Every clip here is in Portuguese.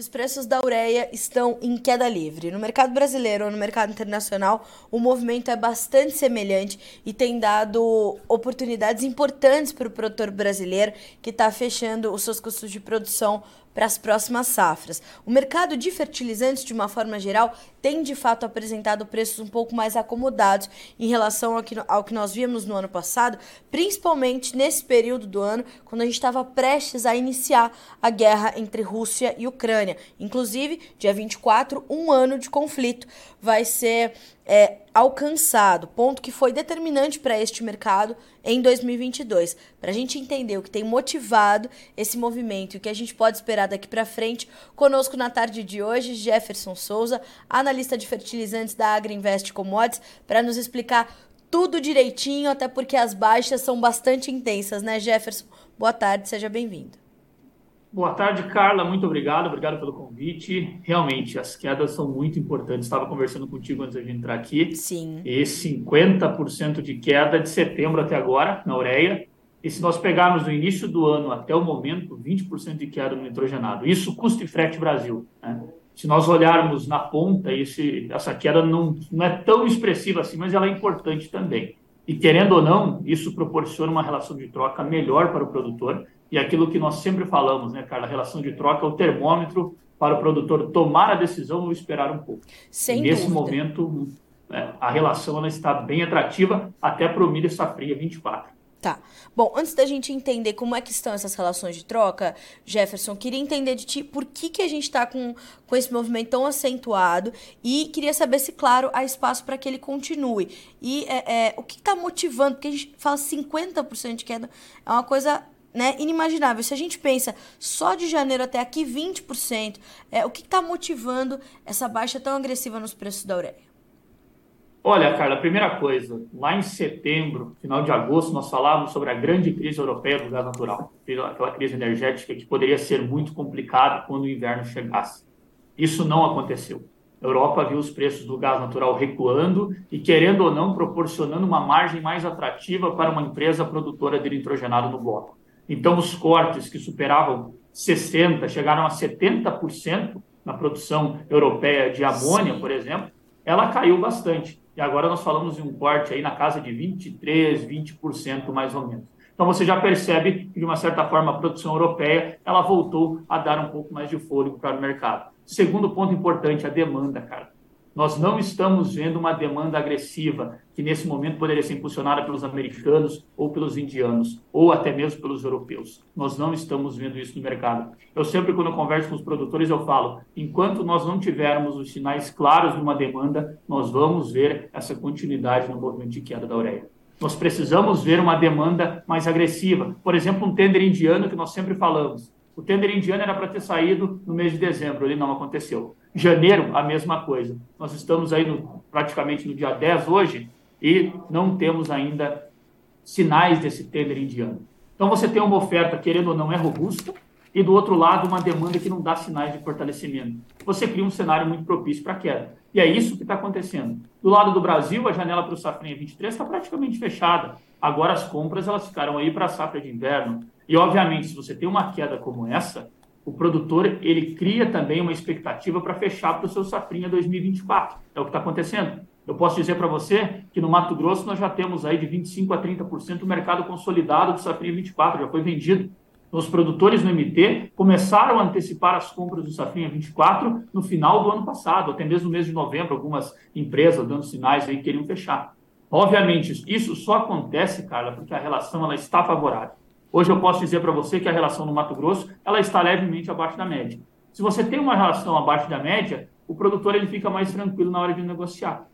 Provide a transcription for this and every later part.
os preços da ureia estão em queda livre. No mercado brasileiro ou no mercado internacional, o movimento é bastante semelhante e tem dado oportunidades importantes para o produtor brasileiro que está fechando os seus custos de produção para as próximas safras. O mercado de fertilizantes, de uma forma geral, tem de fato apresentado preços um pouco mais acomodados em relação ao que, ao que nós vimos no ano passado, principalmente nesse período do ano, quando a gente estava prestes a iniciar a guerra entre Rússia e Ucrânia. Inclusive, dia 24, um ano de conflito vai ser é, alcançado, ponto que foi determinante para este mercado em 2022. Para a gente entender o que tem motivado esse movimento e o que a gente pode esperar daqui para frente, conosco na tarde de hoje, Jefferson Souza, analista de fertilizantes da Agriinvest Commodities, para nos explicar tudo direitinho, até porque as baixas são bastante intensas, né, Jefferson? Boa tarde, seja bem-vindo. Boa tarde, Carla. Muito obrigado. Obrigado pelo convite. Realmente, as quedas são muito importantes. Estava conversando contigo antes de entrar aqui. Sim. E 50% de queda de setembro até agora na ureia. E se nós pegarmos do início do ano até o momento, 20% de queda no nitrogenado. Isso custa e frete Brasil. Né? Se nós olharmos na ponta, esse, essa queda não, não é tão expressiva assim, mas ela é importante também. E querendo ou não, isso proporciona uma relação de troca melhor para o produtor e aquilo que nós sempre falamos, né, Carla? A relação de troca é o termômetro para o produtor tomar a decisão ou esperar um pouco. Sem e nesse dúvida. momento, é, a relação ela está bem atrativa até para o milho safria 24. Tá. Bom, antes da gente entender como é que estão essas relações de troca, Jefferson, queria entender de ti por que, que a gente está com, com esse movimento tão acentuado e queria saber se, claro, há espaço para que ele continue. E é, é, o que está motivando, porque a gente fala 50% de queda, é uma coisa né, inimaginável. Se a gente pensa só de janeiro até aqui 20%, é, o que está motivando essa baixa tão agressiva nos preços da ureia? Olha, Carla, primeira coisa, lá em setembro, final de agosto, nós falávamos sobre a grande crise europeia do gás natural, aquela crise energética que poderia ser muito complicada quando o inverno chegasse. Isso não aconteceu. A Europa viu os preços do gás natural recuando e, querendo ou não, proporcionando uma margem mais atrativa para uma empresa produtora de nitrogenado no bloco. Então, os cortes que superavam 60%, chegaram a 70% na produção europeia de amônia, por exemplo, ela caiu bastante. E agora nós falamos de um corte aí na casa de 23%, 20% mais ou menos. Então você já percebe que, de uma certa forma, a produção europeia ela voltou a dar um pouco mais de fôlego para o mercado. Segundo ponto importante, a demanda, cara. Nós não estamos vendo uma demanda agressiva, que nesse momento poderia ser impulsionada pelos americanos ou pelos indianos, ou até mesmo pelos europeus. Nós não estamos vendo isso no mercado. Eu sempre, quando eu converso com os produtores, eu falo: enquanto nós não tivermos os sinais claros de uma demanda, nós vamos ver essa continuidade no movimento de queda da ureia. Nós precisamos ver uma demanda mais agressiva. Por exemplo, um tender indiano que nós sempre falamos. O tender indiano era para ter saído no mês de dezembro, ele não aconteceu. Janeiro, a mesma coisa. Nós estamos aí no, praticamente no dia 10 hoje e não temos ainda sinais desse tender indiano. Então você tem uma oferta, querendo ou não, é robusta, e do outro lado uma demanda que não dá sinais de fortalecimento. Você cria um cenário muito propício para queda. E é isso que está acontecendo. Do lado do Brasil, a janela para o safrinha 23 está praticamente fechada. Agora as compras elas ficaram aí para a safra de inverno. E obviamente, se você tem uma queda como essa, o produtor ele cria também uma expectativa para fechar para o seu safrinha 2024. É o que está acontecendo. Eu posso dizer para você que no Mato Grosso nós já temos aí de 25 a 30% o mercado consolidado do safrinha 24, já foi vendido. Os produtores no MT começaram a antecipar as compras do Safrinha 24 no final do ano passado, até mesmo no mês de novembro, algumas empresas dando sinais aí que queriam fechar. Obviamente, isso só acontece, Carla, porque a relação ela está favorável. Hoje eu posso dizer para você que a relação no Mato Grosso ela está levemente abaixo da média. Se você tem uma relação abaixo da média, o produtor ele fica mais tranquilo na hora de negociar.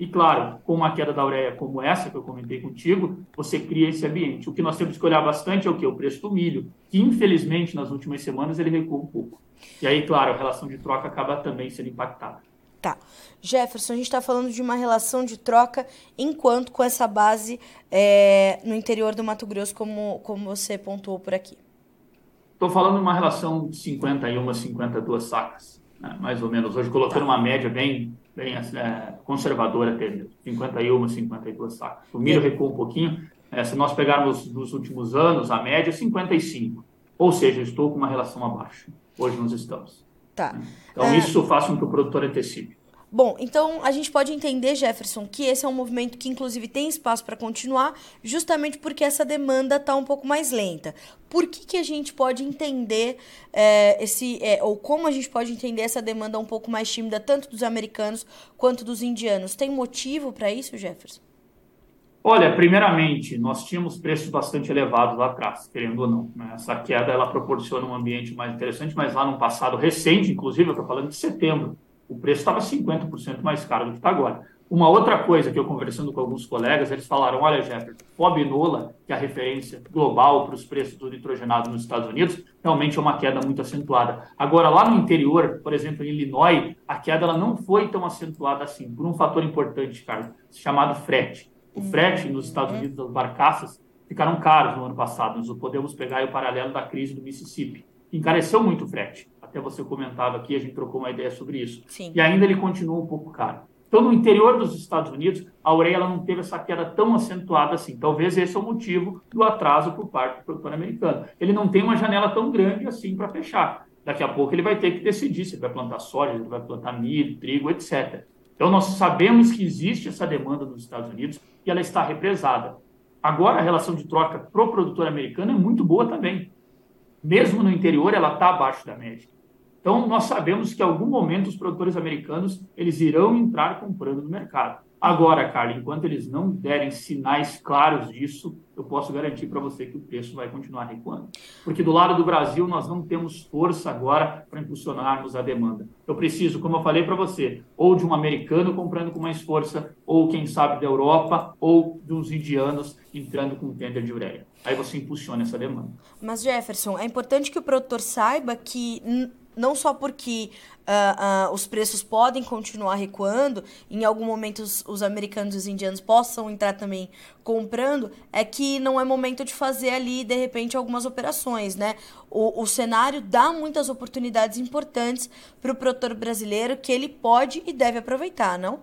E claro, com uma queda da ureia como essa que eu comentei contigo, você cria esse ambiente. O que nós temos que olhar bastante é o que? O preço do milho, que infelizmente nas últimas semanas ele recuou um pouco. E aí, claro, a relação de troca acaba também sendo impactada. Tá. Jefferson, a gente está falando de uma relação de troca enquanto com essa base é, no interior do Mato Grosso, como, como você pontuou por aqui. Estou falando de uma relação de 51, 52 sacas, né? mais ou menos. Hoje colocando tá. uma média bem bem é, conservadora até mesmo, 51, 52 sacas. O milho recuou um pouquinho, é, se nós pegarmos nos últimos anos, a média é 55. Ou seja, estou com uma relação abaixo. Hoje nós estamos. Tá. Então, é... isso faz com que o produtor antecipe. Bom, então a gente pode entender, Jefferson, que esse é um movimento que inclusive tem espaço para continuar, justamente porque essa demanda está um pouco mais lenta. Por que, que a gente pode entender é, esse, é, ou como a gente pode entender essa demanda um pouco mais tímida, tanto dos americanos quanto dos indianos? Tem motivo para isso, Jefferson? Olha, primeiramente, nós tínhamos preços bastante elevados lá atrás, querendo ou não. Né? Essa queda ela proporciona um ambiente mais interessante, mas lá no passado recente, inclusive, eu estou falando de setembro, o preço estava 50% mais caro do que está agora. Uma outra coisa que eu conversando com alguns colegas, eles falaram, olha, Jefferson, FOB Nola, que é a referência global para os preços do nitrogenado nos Estados Unidos, realmente é uma queda muito acentuada. Agora, lá no interior, por exemplo, em Illinois, a queda ela não foi tão acentuada assim, por um fator importante, Carlos, chamado frete. O frete nos Estados Unidos das barcaças ficaram caros no ano passado. Nós podemos pegar o paralelo da crise do Mississippi. Encareceu muito o frete até você comentava aqui, a gente trocou uma ideia sobre isso. Sim. E ainda ele continua um pouco caro. Então, no interior dos Estados Unidos, a ureia ela não teve essa queda tão acentuada assim. Talvez esse é o motivo do atraso por parte do produtor americano. Ele não tem uma janela tão grande assim para fechar. Daqui a pouco ele vai ter que decidir se ele vai plantar soja, se ele vai plantar milho, trigo, etc. Então, nós sabemos que existe essa demanda nos Estados Unidos e ela está represada. Agora, a relação de troca para o produtor americano é muito boa também. Mesmo no interior, ela está abaixo da média. Então, nós sabemos que em algum momento os produtores americanos eles irão entrar comprando no mercado. Agora, Carlos, enquanto eles não derem sinais claros disso, eu posso garantir para você que o preço vai continuar recuando. Porque do lado do Brasil, nós não temos força agora para impulsionarmos a demanda. Eu preciso, como eu falei para você, ou de um americano comprando com mais força, ou quem sabe da Europa, ou uns indianos entrando com tender de ureia. Aí você impulsiona essa demanda. Mas, Jefferson, é importante que o produtor saiba que não só porque uh, uh, os preços podem continuar recuando, em algum momento os, os, americanos e os indianos possam entrar também comprando, é que não é momento de fazer ali, de repente, algumas operações, né? O, o cenário dá muitas oportunidades importantes para o produtor brasileiro que ele pode e deve aproveitar, não?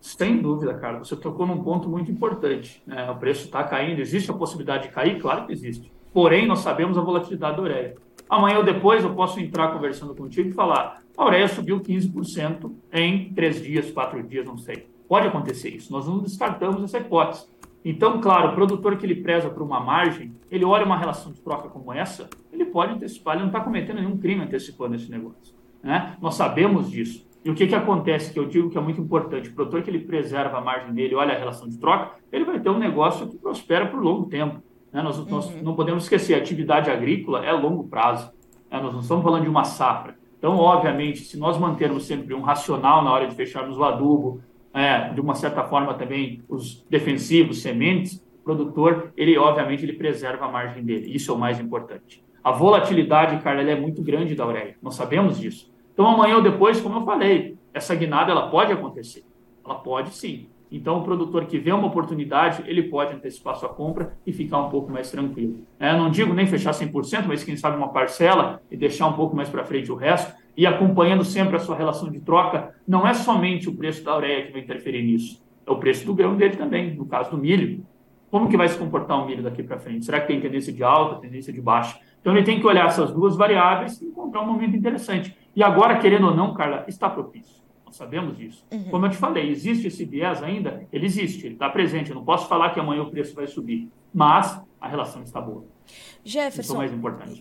Sem dúvida, cara. Você tocou num ponto muito importante. Né? O preço está caindo. Existe a possibilidade de cair? Claro que existe. Porém, nós sabemos a volatilidade da ureia. Amanhã ou depois eu posso entrar conversando contigo e falar: a ureia subiu 15% em três dias, quatro dias, não sei. Pode acontecer isso. Nós não descartamos essa hipótese. Então, claro, o produtor que ele preza por uma margem, ele olha uma relação de troca como essa, ele pode antecipar, ele não está cometendo nenhum crime antecipando esse negócio. Né? Nós sabemos disso. E o que, que acontece, que eu digo que é muito importante, o produtor que ele preserva a margem dele, olha a relação de troca, ele vai ter um negócio que prospera por longo tempo. Né? Nós, uhum. nós, não podemos esquecer, a atividade agrícola é a longo prazo. Né? Nós não estamos falando de uma safra. Então, obviamente, se nós mantermos sempre um racional na hora de fecharmos o adubo, é, de uma certa forma também os defensivos, sementes, o produtor, ele obviamente ele preserva a margem dele. Isso é o mais importante. A volatilidade, Carla, é muito grande da ureia. Nós sabemos disso. Então, amanhã ou depois, como eu falei, essa guinada ela pode acontecer. Ela pode sim. Então, o produtor que vê uma oportunidade, ele pode antecipar sua compra e ficar um pouco mais tranquilo. É, não digo nem fechar 100%, mas quem sabe uma parcela e deixar um pouco mais para frente o resto, e acompanhando sempre a sua relação de troca, não é somente o preço da ureia que vai interferir nisso, é o preço do grão dele também, no caso do milho. Como que vai se comportar o milho daqui para frente? Será que tem tendência de alta, tendência de baixa? Então, ele tem que olhar essas duas variáveis e encontrar um momento interessante. E agora, querendo ou não, Carla, está propício. Nós sabemos disso. Uhum. Como eu te falei, existe esse viés ainda? Ele existe, ele está presente. Eu não posso falar que amanhã o preço vai subir, mas a relação está boa. Jefferson, é.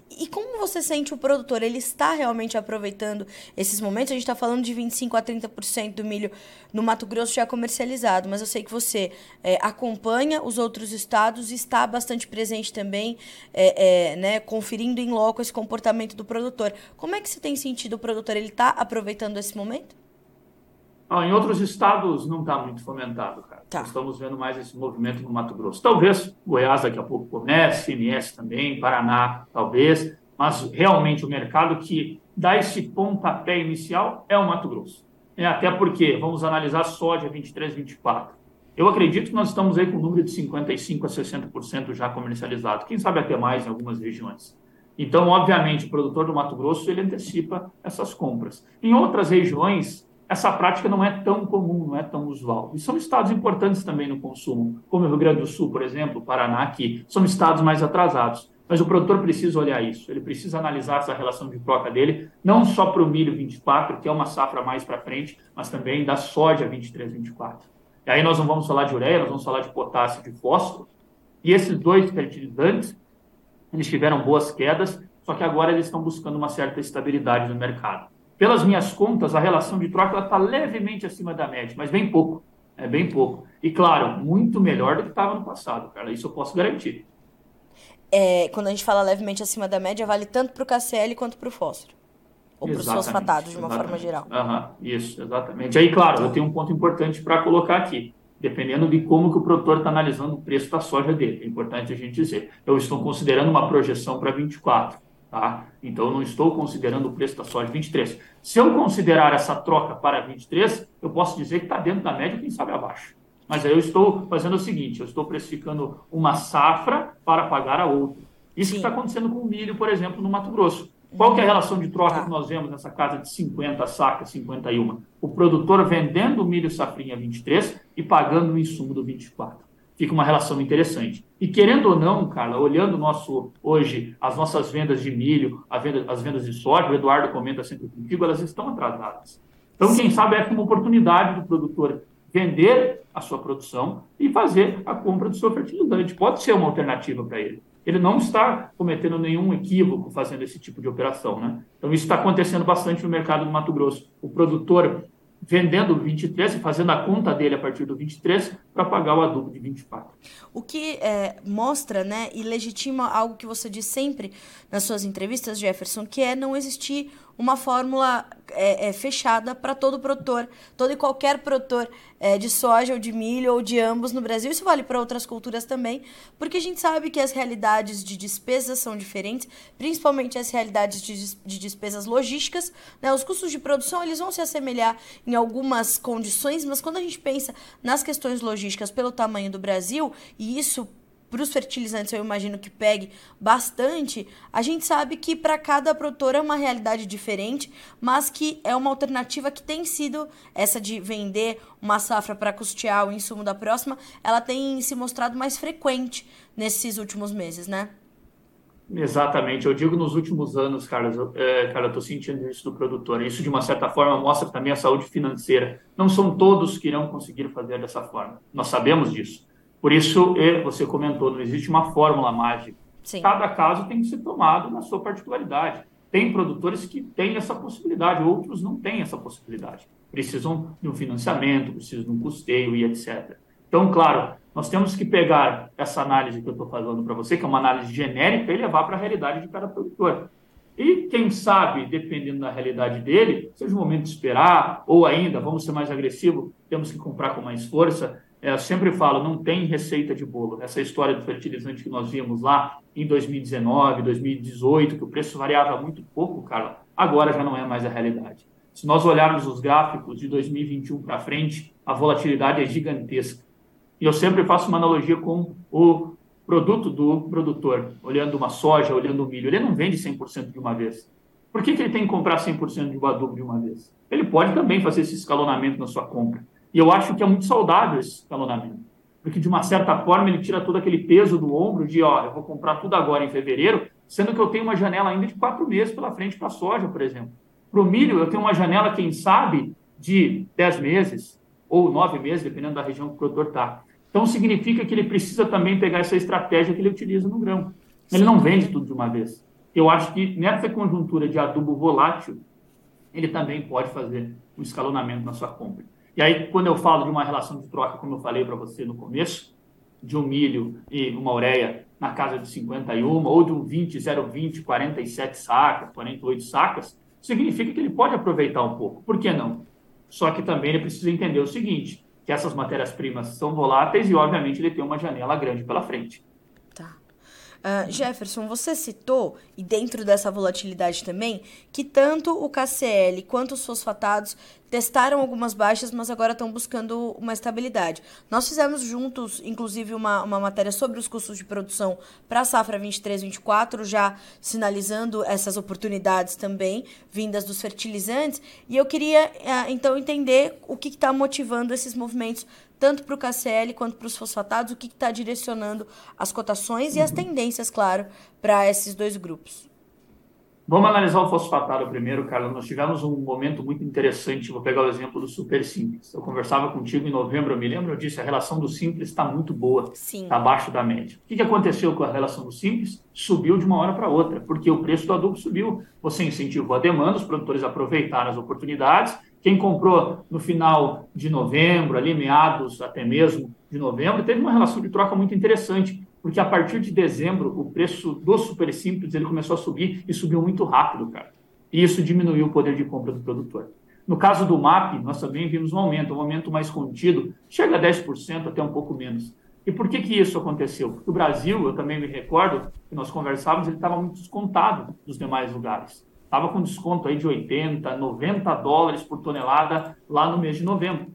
E, e como você sente o produtor? Ele está realmente aproveitando esses momentos? A gente está falando de 25% a 30% do milho no Mato Grosso já comercializado, mas eu sei que você é, acompanha os outros estados e está bastante presente também, é, é, né, conferindo em loco esse comportamento do produtor. Como é que você tem sentido o produtor? Ele está aproveitando esse momento? Ah, em outros estados não está muito fomentado, cara. Tá. Estamos vendo mais esse movimento no Mato Grosso. Talvez Goiás daqui a pouco comece, MS também, Paraná talvez, mas realmente o mercado que dá esse pontapé inicial é o Mato Grosso. É, até porque, vamos analisar soja 23, 24. Eu acredito que nós estamos aí com um número de 55% a 60% já comercializado. Quem sabe até mais em algumas regiões. Então, obviamente, o produtor do Mato Grosso ele antecipa essas compras. Em outras regiões, essa prática não é tão comum, não é tão usual. E são estados importantes também no consumo, como o Rio Grande do Sul, por exemplo, Paraná, que são estados mais atrasados. Mas o produtor precisa olhar isso, ele precisa analisar essa relação de troca dele, não só para o milho 24, que é uma safra mais para frente, mas também da soja 23, 24. E aí nós não vamos falar de ureia, nós vamos falar de potássio de fósforo. E esses dois fertilizantes, eles tiveram boas quedas, só que agora eles estão buscando uma certa estabilidade no mercado. Pelas minhas contas, a relação de troca está levemente acima da média, mas bem pouco. É bem pouco. E claro, muito melhor do que estava no passado, cara. Isso eu posso garantir. É, quando a gente fala levemente acima da média, vale tanto para o KCL quanto para o fósforo. Ou para os fosfatados, de uma exatamente. forma geral. Uhum, isso, exatamente. Aí, claro, eu tenho um ponto importante para colocar aqui. Dependendo de como que o produtor está analisando o preço da soja dele. É importante a gente dizer. Eu estou considerando uma projeção para 24. Tá? Então, eu não estou considerando o preço da soja 23. Se eu considerar essa troca para 23, eu posso dizer que está dentro da média, quem sabe abaixo. Mas aí eu estou fazendo o seguinte: eu estou precificando uma safra para pagar a outra. Isso que está acontecendo com o milho, por exemplo, no Mato Grosso. Qual que é a relação de troca tá. que nós vemos nessa casa de 50 sacas, 51? O produtor vendendo o milho safrinha 23 e pagando o insumo do 24 fica uma relação interessante. E querendo ou não, Carla, olhando nosso hoje as nossas vendas de milho, venda, as vendas de soja, o Eduardo comenta sempre contigo, elas estão atrasadas. Então, quem sabe é uma oportunidade do produtor vender a sua produção e fazer a compra do seu fertilizante. Pode ser uma alternativa para ele. Ele não está cometendo nenhum equívoco fazendo esse tipo de operação, né? Então isso está acontecendo bastante no mercado do Mato Grosso. O produtor vendendo o 23 e fazendo a conta dele a partir do 23 para pagar o adubo de 24. O que é, mostra né, e legitima algo que você diz sempre nas suas entrevistas, Jefferson, que é não existir uma fórmula é, é, fechada para todo produtor, todo e qualquer produtor é, de soja ou de milho ou de ambos no Brasil. Isso vale para outras culturas também, porque a gente sabe que as realidades de despesas são diferentes, principalmente as realidades de, de despesas logísticas. Né? Os custos de produção eles vão se assemelhar em algumas condições, mas quando a gente pensa nas questões logísticas pelo tamanho do Brasil, e isso para os fertilizantes eu imagino que pegue bastante, a gente sabe que para cada produtor é uma realidade diferente, mas que é uma alternativa que tem sido essa de vender uma safra para custear o insumo da próxima, ela tem se mostrado mais frequente nesses últimos meses, né? Exatamente, eu digo nos últimos anos, Carlos, é, cara, eu estou sentindo isso do produtor. Isso, de uma certa forma, mostra também a saúde financeira. Não são todos que irão conseguir fazer dessa forma. Nós sabemos disso. Por isso, você comentou, não existe uma fórmula mágica. Sim. Cada caso tem que ser tomado na sua particularidade. Tem produtores que têm essa possibilidade, outros não têm essa possibilidade. Precisam de um financiamento, precisam de um custeio e etc. Então, claro, nós temos que pegar essa análise que eu estou falando para você, que é uma análise genérica, e levar para a realidade de cada produtor. E quem sabe, dependendo da realidade dele, seja o momento de esperar, ou ainda, vamos ser mais agressivos, temos que comprar com mais força. É, eu sempre falo, não tem receita de bolo. Essa história do fertilizante que nós vimos lá em 2019, 2018, que o preço variava muito pouco, Carla, agora já não é mais a realidade. Se nós olharmos os gráficos de 2021 para frente, a volatilidade é gigantesca. E eu sempre faço uma analogia com o produto do produtor, olhando uma soja, olhando o milho. Ele não vende 100% de uma vez. Por que, que ele tem que comprar 100% de um adubo de uma vez? Ele pode também fazer esse escalonamento na sua compra. E eu acho que é muito saudável esse escalonamento, porque de uma certa forma ele tira todo aquele peso do ombro de, ó, eu vou comprar tudo agora em fevereiro, sendo que eu tenho uma janela ainda de quatro meses pela frente para a soja, por exemplo. Para o milho, eu tenho uma janela, quem sabe, de dez meses ou nove meses, dependendo da região que o produtor está. Então, significa que ele precisa também pegar essa estratégia que ele utiliza no grão. Ele não vende tudo de uma vez. Eu acho que nessa conjuntura de adubo volátil, ele também pode fazer um escalonamento na sua compra. E aí, quando eu falo de uma relação de troca, como eu falei para você no começo, de um milho e uma ureia na casa de 51, ou de um 20, 020, 47 sacas, 48 sacas, significa que ele pode aproveitar um pouco. Por que não? Só que também ele precisa entender o seguinte, que essas matérias-primas são voláteis e, obviamente, ele tem uma janela grande pela frente. Uh, Jefferson, você citou, e dentro dessa volatilidade também, que tanto o KCL quanto os fosfatados testaram algumas baixas, mas agora estão buscando uma estabilidade. Nós fizemos juntos, inclusive, uma, uma matéria sobre os custos de produção para a safra 23-24, já sinalizando essas oportunidades também, vindas dos fertilizantes. E eu queria, eh, então, entender o que está motivando esses movimentos, tanto para o KCL quanto para os fosfatados, o que está direcionando as cotações e as tendências, claro, para esses dois grupos. Vamos analisar o fosfatado primeiro, Carla. Nós tivemos um momento muito interessante. Vou pegar o exemplo do super simples. Eu conversava contigo em novembro, eu me lembro, eu disse a relação do simples está muito boa, está abaixo da média. O que aconteceu com a relação do simples? Subiu de uma hora para outra, porque o preço do adubo subiu. Você incentivou a demanda, os produtores aproveitaram as oportunidades. Quem comprou no final de novembro, ali meados até mesmo de novembro, teve uma relação de troca muito interessante porque a partir de dezembro o preço do super simples ele começou a subir e subiu muito rápido, cara. E isso diminuiu o poder de compra do produtor. No caso do MAP, nós também vimos um aumento, um aumento mais contido, chega a 10%, até um pouco menos. E por que, que isso aconteceu? Porque o Brasil, eu também me recordo, que nós conversávamos, ele estava muito descontado dos demais lugares. Estava com desconto aí de 80, 90 dólares por tonelada lá no mês de novembro.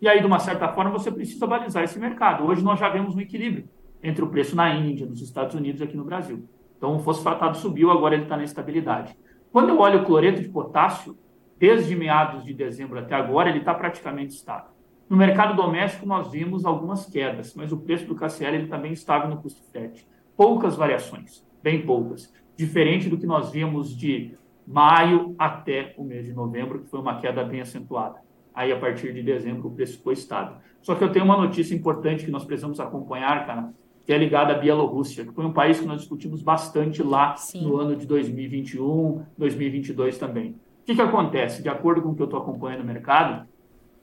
E aí, de uma certa forma, você precisa balizar esse mercado. Hoje nós já vemos um equilíbrio entre o preço na Índia, nos Estados Unidos e aqui no Brasil. Então, o fosfatado subiu, agora ele está na estabilidade. Quando eu olho o cloreto de potássio, desde meados de dezembro até agora, ele está praticamente estável. No mercado doméstico, nós vimos algumas quedas, mas o preço do KCl ele está bem estável no custo frete. Poucas variações, bem poucas. Diferente do que nós vimos de maio até o mês de novembro, que foi uma queda bem acentuada. Aí, a partir de dezembro, o preço ficou estável. Só que eu tenho uma notícia importante que nós precisamos acompanhar, cara, que é ligada à Bielorrússia, que foi um país que nós discutimos bastante lá Sim. no ano de 2021, 2022 também. O que, que acontece? De acordo com o que eu estou acompanhando no mercado,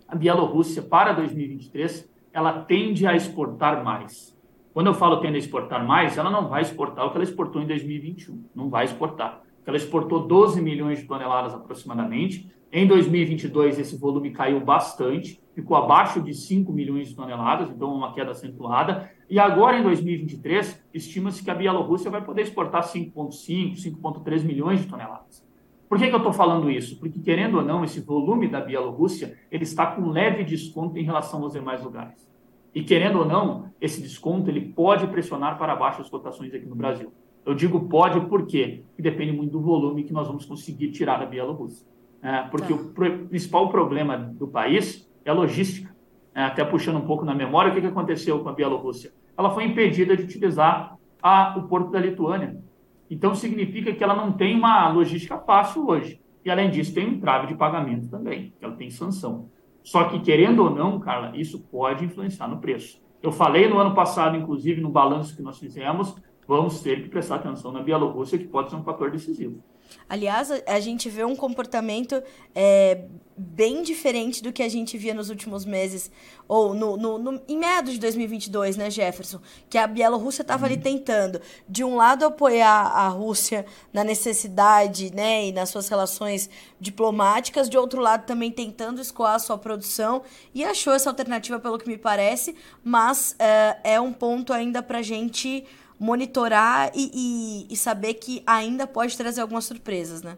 a Bielorrússia, para 2023, ela tende a exportar mais. Quando eu falo tende a exportar mais, ela não vai exportar o que ela exportou em 2021. Não vai exportar. Ela exportou 12 milhões de toneladas aproximadamente. Em 2022, esse volume caiu bastante ficou abaixo de 5 milhões de toneladas, então uma queda acentuada. E agora, em 2023, estima-se que a Bielorrússia vai poder exportar 5,5, 5,3 milhões de toneladas. Por que, que eu estou falando isso? Porque, querendo ou não, esse volume da Bielorrússia ele está com leve desconto em relação aos demais lugares. E, querendo ou não, esse desconto ele pode pressionar para baixo as cotações aqui no Brasil. Eu digo pode porque depende muito do volume que nós vamos conseguir tirar da Bielorrússia. É, porque tá. o principal problema do país é a logística. É, até puxando um pouco na memória, o que, que aconteceu com a Bielorrússia? Ela foi impedida de utilizar a, o porto da Lituânia. Então, significa que ela não tem uma logística fácil hoje. E, além disso, tem um trave de pagamento também, que ela tem sanção. Só que, querendo ou não, Carla, isso pode influenciar no preço. Eu falei no ano passado, inclusive, no balanço que nós fizemos, vamos ter que prestar atenção na Bielorrússia, que pode ser um fator decisivo. Aliás, a, gente vê um comportamento é, bem diferente do que a gente via nos últimos meses, ou no, no, no em meados de 2022, né, Jefferson? Que a Bielorrússia estava ali uhum. tentando, de um lado, apoiar a Rússia na necessidade né, e nas suas relações diplomáticas, de outro lado, também tentando escoar a sua produção, e achou essa alternativa, pelo que me parece, mas é, é um ponto ainda para a gente monitorar e, e, e, saber que ainda pode trazer algumas surpresas, né?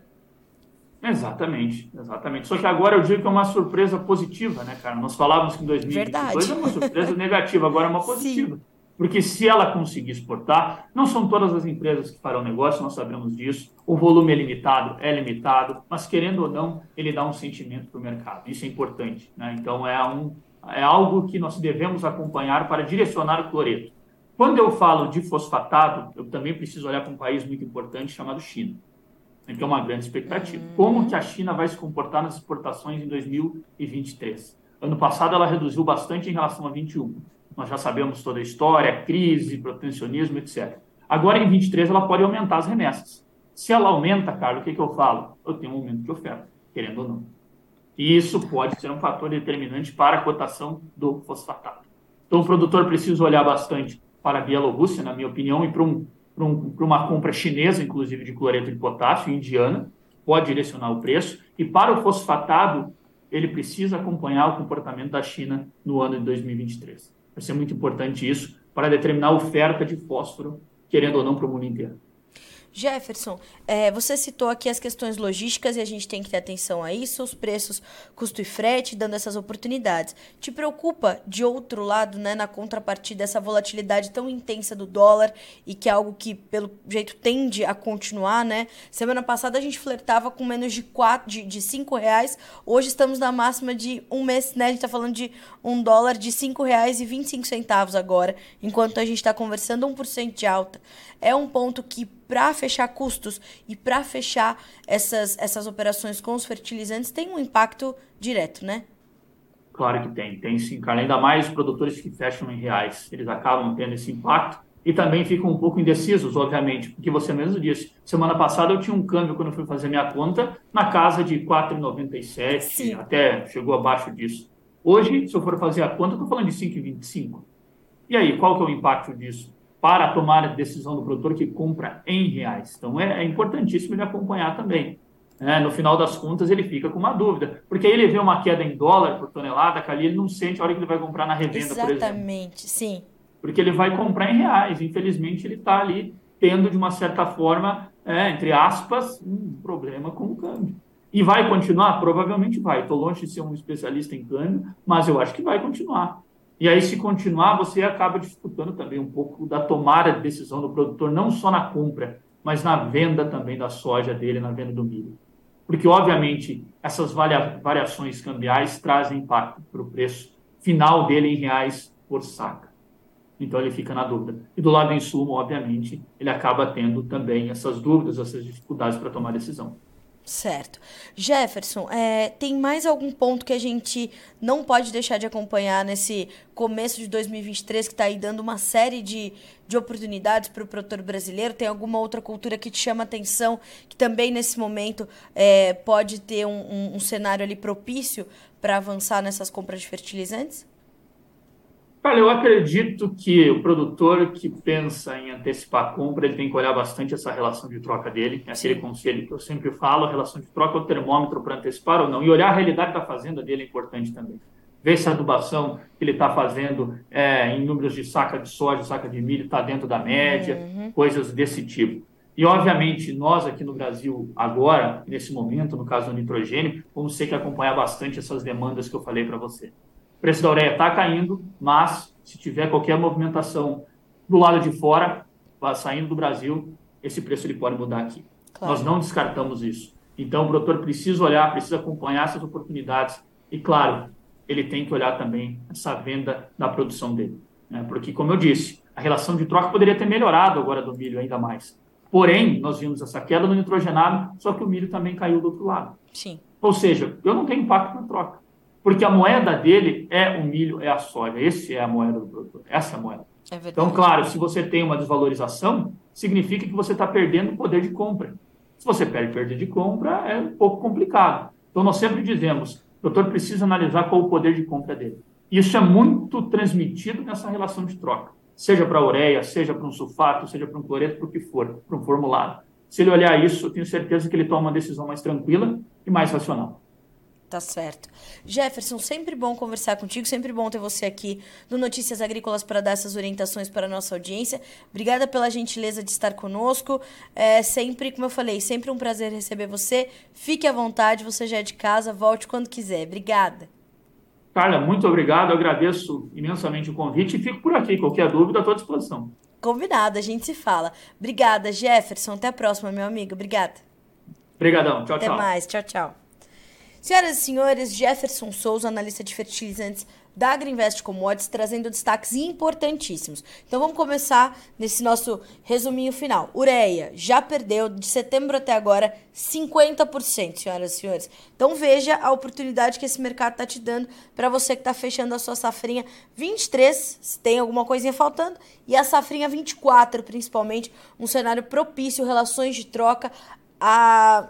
Exatamente, exatamente. Só que agora eu digo que é uma surpresa positiva, né, cara? Nós falávamos que em 2022 Verdade. é uma surpresa negativa, agora é uma positiva. Sim. Porque se ela conseguir exportar, não são todas as empresas que farão negócio, nós sabemos disso. O volume é limitado, é limitado, mas querendo ou não, ele dá um sentimento para o mercado. Isso é importante. Né? Então é, um, é algo que nós devemos acompanhar para direcionar o cloreto. Quando eu falo de fosfatado, eu também preciso olhar para um país muito importante chamado China, né, que é uma grande expectativa. Uhum. Como que a China vai se comportar nas exportações em 2023? Ano passado ela reduziu bastante em relação a 21. Nós já sabemos toda a história, crise, protecionismo, etc. Agora em 23 ela pode aumentar as remessas. Se ela aumenta, Carlos, o que, que eu falo? Eu tenho um aumento de oferta, querendo ou não. E isso pode ser um fator determinante para a cotação do fosfatado. Então o produtor precisa olhar bastante para a Bielorrússia, na minha opinião, e para, um, para, um, para uma compra chinesa, inclusive, de cloreto de potássio, indiana, pode direcionar o preço. E para o fosfatado, ele precisa acompanhar o comportamento da China no ano de 2023. Vai ser muito importante isso para determinar a oferta de fósforo, querendo ou não, para o mundo inteiro. Jefferson, é, você citou aqui as questões logísticas e a gente tem que ter atenção a isso, os preços, custo e frete, dando essas oportunidades. Te preocupa, de outro lado, né, na contrapartida, essa volatilidade tão intensa do dólar e que é algo que, pelo jeito, tende a continuar, né? Semana passada a gente flertava com menos de, quatro, de, de cinco reais, hoje estamos na máxima de um mês, né? A gente está falando de um dólar de cinco reais e vinte e cinco centavos agora, enquanto a gente está conversando 1% de alta. É um ponto que para fechar custos e para fechar essas, essas operações com os fertilizantes tem um impacto direto, né? Claro que tem, tem sim, cara. Ainda mais os produtores que fecham em reais, eles acabam tendo esse impacto e também ficam um pouco indecisos, obviamente, porque você mesmo disse. Semana passada eu tinha um câmbio quando eu fui fazer minha conta na casa de 4,97, até chegou abaixo disso. Hoje, se eu for fazer a conta, eu estou falando de 5,25. E aí, qual que é o impacto disso? Para tomar a decisão do produtor que compra em reais. Então é, é importantíssimo ele acompanhar também. É, no final das contas, ele fica com uma dúvida, porque aí ele vê uma queda em dólar por tonelada, que ali ele não sente a hora que ele vai comprar na revenda, Exatamente, por exemplo. Exatamente, sim. Porque ele vai comprar em reais. Infelizmente, ele está ali tendo, de uma certa forma, é, entre aspas, um problema com o câmbio. E vai continuar? Provavelmente vai. Estou longe de ser um especialista em câmbio, mas eu acho que vai continuar. E aí, se continuar, você acaba dificultando também um pouco da tomada de decisão do produtor, não só na compra, mas na venda também da soja dele, na venda do milho. Porque, obviamente, essas variações cambiais trazem impacto para o preço final dele em reais por saca. Então, ele fica na dúvida. E do lado do insumo, obviamente, ele acaba tendo também essas dúvidas, essas dificuldades para tomar decisão. Certo. Jefferson, é, tem mais algum ponto que a gente não pode deixar de acompanhar nesse começo de 2023, que está aí dando uma série de, de oportunidades para o produtor brasileiro? Tem alguma outra cultura que te chama atenção, que também nesse momento é, pode ter um, um, um cenário ali propício para avançar nessas compras de fertilizantes? Olha, eu acredito que o produtor que pensa em antecipar a compra, ele tem que olhar bastante essa relação de troca dele, é aquele conselho que eu sempre falo, a relação de troca é o termômetro para antecipar ou não, e olhar a realidade da fazenda dele é importante também. Ver se a adubação que ele está fazendo é, em números de saca de soja, saca de milho, está dentro da média, uhum. coisas desse tipo. E, obviamente, nós aqui no Brasil, agora, nesse momento, no caso do nitrogênio, vamos ter que acompanhar bastante essas demandas que eu falei para você. O preço da ureia está caindo, mas se tiver qualquer movimentação do lado de fora, saindo do Brasil, esse preço ele pode mudar aqui. Claro. Nós não descartamos isso. Então, o produtor precisa olhar, precisa acompanhar essas oportunidades e, claro, ele tem que olhar também essa venda da produção dele. Né? Porque, como eu disse, a relação de troca poderia ter melhorado agora do milho ainda mais. Porém, nós vimos essa queda no nitrogenado, só que o milho também caiu do outro lado. Sim. Ou seja, eu não tenho impacto na troca. Porque a moeda dele é o milho, é a soja. Essa é a moeda do produtor. Essa é a moeda. É então, claro, se você tem uma desvalorização, significa que você está perdendo o poder de compra. Se você perde poder de compra, é um pouco complicado. Então, nós sempre dizemos, o doutor precisa analisar qual o poder de compra dele. Isso é muito transmitido nessa relação de troca. Seja para a ureia, seja para um sulfato, seja para um cloreto, para o que for, para um formulado. Se ele olhar isso, eu tenho certeza que ele toma uma decisão mais tranquila e mais racional. Tá certo. Jefferson, sempre bom conversar contigo, sempre bom ter você aqui no Notícias Agrícolas para dar essas orientações para a nossa audiência. Obrigada pela gentileza de estar conosco. É sempre, como eu falei, sempre um prazer receber você. Fique à vontade, você já é de casa, volte quando quiser. Obrigada. Carla, muito obrigado. Eu agradeço imensamente o convite e fico por aqui. Qualquer dúvida, estou à disposição. Combinado, a gente se fala. Obrigada, Jefferson. Até a próxima, meu amigo. Obrigada. Obrigadão. Tchau, Até tchau. Até mais. Tchau, tchau. Senhoras e senhores, Jefferson Souza, analista de fertilizantes da Agriinvest Commodities, trazendo destaques importantíssimos. Então vamos começar nesse nosso resuminho final. Ureia já perdeu de setembro até agora 50%, senhoras e senhores. Então veja a oportunidade que esse mercado está te dando para você que está fechando a sua safrinha 23, se tem alguma coisinha faltando, e a safrinha 24, principalmente, um cenário propício, relações de troca, a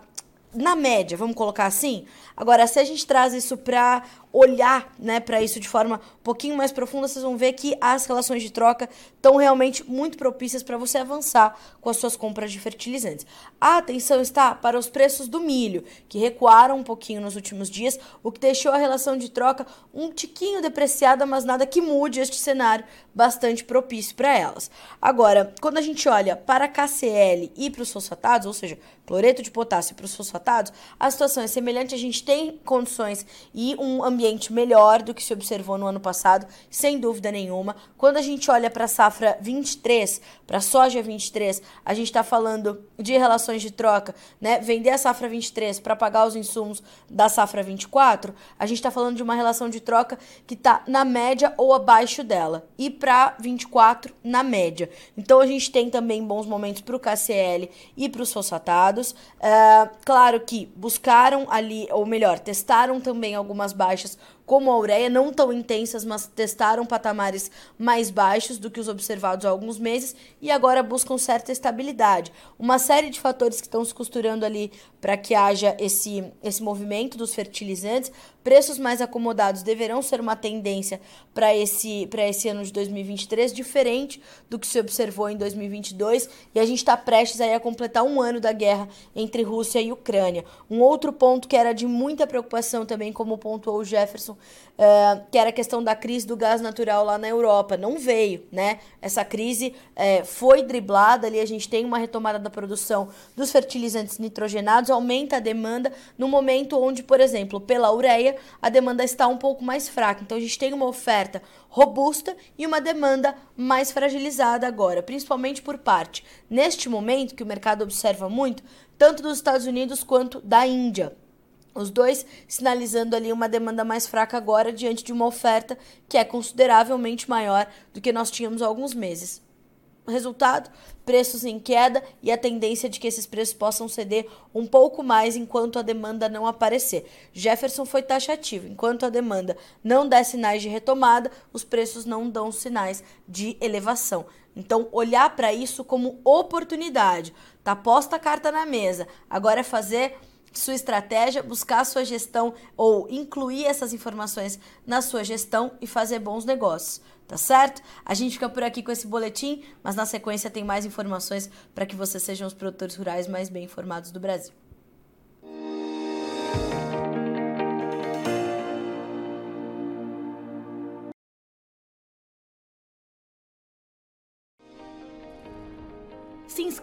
na média, vamos colocar assim. Agora, se a gente traz isso para olhar, né, para isso de forma um pouquinho mais profunda, vocês vão ver que as relações de troca estão realmente muito propícias para você avançar com as suas compras de fertilizantes. A atenção está para os preços do milho, que recuaram um pouquinho nos últimos dias, o que deixou a relação de troca um tiquinho depreciada, mas nada que mude este cenário bastante propício para elas. Agora, quando a gente olha para a KCL e para os fosfatados, ou seja, cloreto de potássio para os fosfatados, a situação é semelhante, a gente tem condições e um ambiente melhor do que se observou no ano passado, sem dúvida nenhuma. Quando a gente olha para a safra 23, para a soja 23, a gente está falando de relações de troca, né? Vender a safra 23 para pagar os insumos da safra 24, a gente está falando de uma relação de troca que está na média ou abaixo dela. E para 24, na média. Então a gente tem também bons momentos para o KCL e para os fosfatados. Uh, claro que buscaram ali, ou melhor, testaram também algumas baixas como a ureia, não tão intensas, mas testaram patamares mais baixos do que os observados há alguns meses e agora buscam certa estabilidade. Uma série de fatores que estão se costurando ali para que haja esse, esse movimento dos fertilizantes. Preços mais acomodados deverão ser uma tendência para esse, esse ano de 2023, diferente do que se observou em 2022, e a gente está prestes aí a completar um ano da guerra entre Rússia e Ucrânia. Um outro ponto que era de muita preocupação também, como pontuou o Jefferson, uh, que era a questão da crise do gás natural lá na Europa. Não veio, né? Essa crise uh, foi driblada ali, a gente tem uma retomada da produção dos fertilizantes nitrogenados, aumenta a demanda no momento onde, por exemplo, pela ureia, a demanda está um pouco mais fraca. Então a gente tem uma oferta robusta e uma demanda mais fragilizada agora, principalmente por parte, neste momento que o mercado observa muito, tanto dos Estados Unidos quanto da Índia. Os dois sinalizando ali uma demanda mais fraca agora diante de uma oferta que é consideravelmente maior do que nós tínhamos há alguns meses. Resultado: preços em queda e a tendência de que esses preços possam ceder um pouco mais enquanto a demanda não aparecer. Jefferson foi taxativo: enquanto a demanda não der sinais de retomada, os preços não dão sinais de elevação. Então, olhar para isso como oportunidade. Tá posta a carta na mesa. Agora é fazer sua estratégia, buscar sua gestão ou incluir essas informações na sua gestão e fazer bons negócios, tá certo? A gente fica por aqui com esse boletim, mas na sequência tem mais informações para que vocês sejam os produtores rurais mais bem informados do Brasil.